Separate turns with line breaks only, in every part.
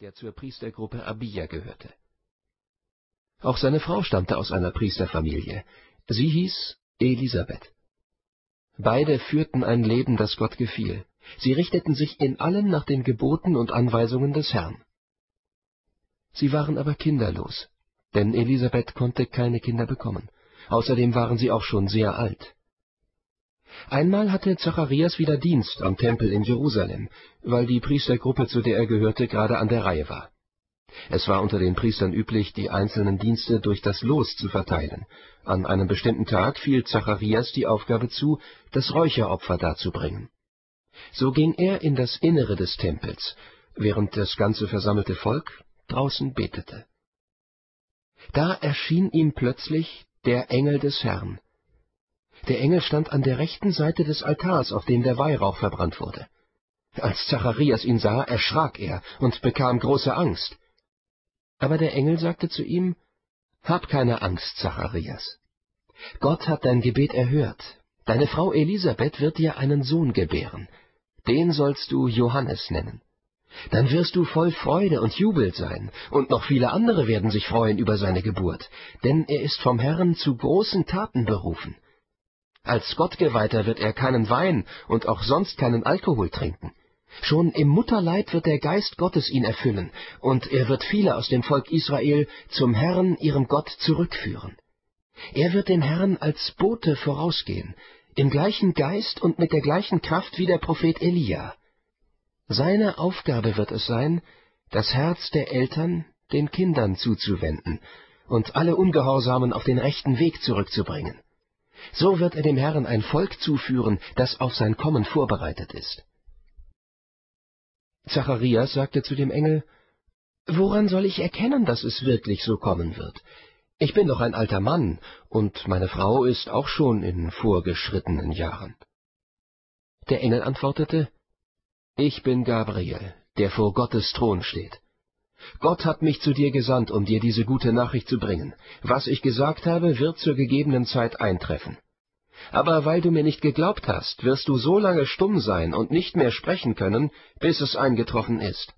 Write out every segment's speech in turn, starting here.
der zur Priestergruppe Abia gehörte. Auch seine Frau stammte aus einer Priesterfamilie. Sie hieß Elisabeth. Beide führten ein Leben, das Gott gefiel. Sie richteten sich in allem nach den Geboten und Anweisungen des Herrn. Sie waren aber kinderlos, denn Elisabeth konnte keine Kinder bekommen. Außerdem waren sie auch schon sehr alt. Einmal hatte Zacharias wieder Dienst am Tempel in Jerusalem, weil die Priestergruppe, zu der er gehörte, gerade an der Reihe war. Es war unter den Priestern üblich, die einzelnen Dienste durch das Los zu verteilen. An einem bestimmten Tag fiel Zacharias die Aufgabe zu, das Räucheropfer darzubringen. So ging er in das Innere des Tempels, während das ganze versammelte Volk draußen betete. Da erschien ihm plötzlich der Engel des Herrn, der Engel stand an der rechten Seite des Altars, auf dem der Weihrauch verbrannt wurde. Als Zacharias ihn sah, erschrak er und bekam große Angst. Aber der Engel sagte zu ihm, Hab keine Angst, Zacharias. Gott hat dein Gebet erhört. Deine Frau Elisabeth wird dir einen Sohn gebären. Den sollst du Johannes nennen. Dann wirst du voll Freude und Jubel sein, und noch viele andere werden sich freuen über seine Geburt, denn er ist vom Herrn zu großen Taten berufen. Als Gottgeweihter wird er keinen Wein und auch sonst keinen Alkohol trinken. Schon im Mutterleib wird der Geist Gottes ihn erfüllen, und er wird viele aus dem Volk Israel zum Herrn, ihrem Gott, zurückführen. Er wird dem Herrn als Bote vorausgehen, im gleichen Geist und mit der gleichen Kraft wie der Prophet Elia. Seine Aufgabe wird es sein, das Herz der Eltern den Kindern zuzuwenden und alle Ungehorsamen auf den rechten Weg zurückzubringen. So wird er dem Herrn ein Volk zuführen, das auf sein Kommen vorbereitet ist. Zacharias sagte zu dem Engel, Woran soll ich erkennen, dass es wirklich so kommen wird? Ich bin doch ein alter Mann, und meine Frau ist auch schon in vorgeschrittenen Jahren. Der Engel antwortete, Ich bin Gabriel, der vor Gottes Thron steht. Gott hat mich zu dir gesandt, um dir diese gute Nachricht zu bringen. Was ich gesagt habe, wird zur gegebenen Zeit eintreffen. Aber weil du mir nicht geglaubt hast, wirst du so lange stumm sein und nicht mehr sprechen können, bis es eingetroffen ist.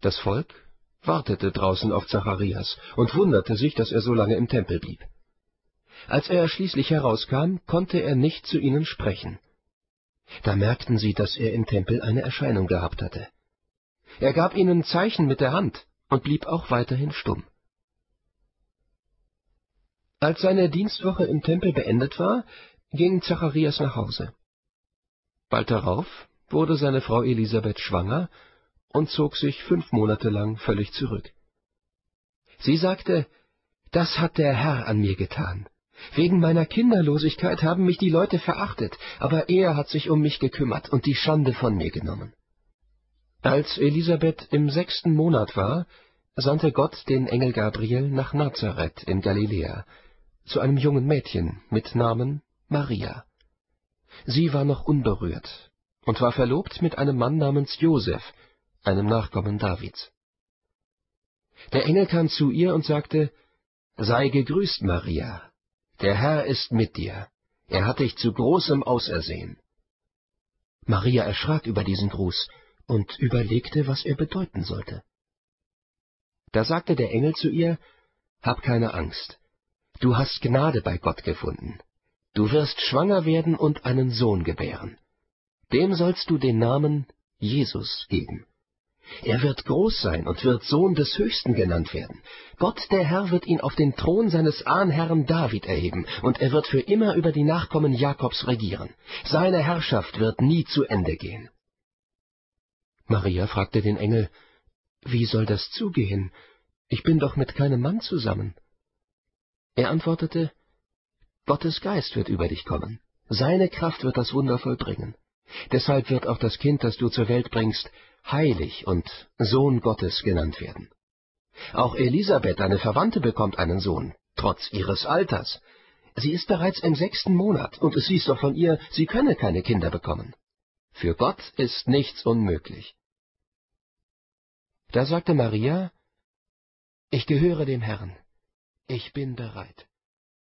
Das Volk wartete draußen auf Zacharias und wunderte sich, dass er so lange im Tempel blieb. Als er schließlich herauskam, konnte er nicht zu ihnen sprechen. Da merkten sie, dass er im Tempel eine Erscheinung gehabt hatte. Er gab ihnen Zeichen mit der Hand und blieb auch weiterhin stumm. Als seine Dienstwoche im Tempel beendet war, ging Zacharias nach Hause. Bald darauf wurde seine Frau Elisabeth schwanger und zog sich fünf Monate lang völlig zurück. Sie sagte, das hat der Herr an mir getan. Wegen meiner Kinderlosigkeit haben mich die Leute verachtet, aber er hat sich um mich gekümmert und die Schande von mir genommen. Als Elisabeth im sechsten Monat war, sandte Gott den Engel Gabriel nach Nazareth in Galiläa, zu einem jungen Mädchen mit Namen Maria. Sie war noch unberührt und war verlobt mit einem Mann namens Josef, einem Nachkommen Davids. Der Engel kam zu ihr und sagte, Sei gegrüßt, Maria, der Herr ist mit dir, er hat dich zu großem ausersehen. Maria erschrak über diesen Gruß und überlegte, was er bedeuten sollte. Da sagte der Engel zu ihr, Hab keine Angst, du hast Gnade bei Gott gefunden. Du wirst schwanger werden und einen Sohn gebären. Dem sollst du den Namen Jesus geben. Er wird groß sein und wird Sohn des Höchsten genannt werden. Gott der Herr wird ihn auf den Thron seines Ahnherrn David erheben, und er wird für immer über die Nachkommen Jakobs regieren. Seine Herrschaft wird nie zu Ende gehen. Maria fragte den Engel, Wie soll das zugehen? Ich bin doch mit keinem Mann zusammen. Er antwortete, Gottes Geist wird über dich kommen. Seine Kraft wird das Wunder vollbringen. Deshalb wird auch das Kind, das du zur Welt bringst, heilig und Sohn Gottes genannt werden. Auch Elisabeth, deine Verwandte, bekommt einen Sohn, trotz ihres Alters. Sie ist bereits im sechsten Monat, und es hieß doch von ihr, sie könne keine Kinder bekommen. Für Gott ist nichts unmöglich. Da sagte Maria, Ich gehöre dem Herrn, ich bin bereit.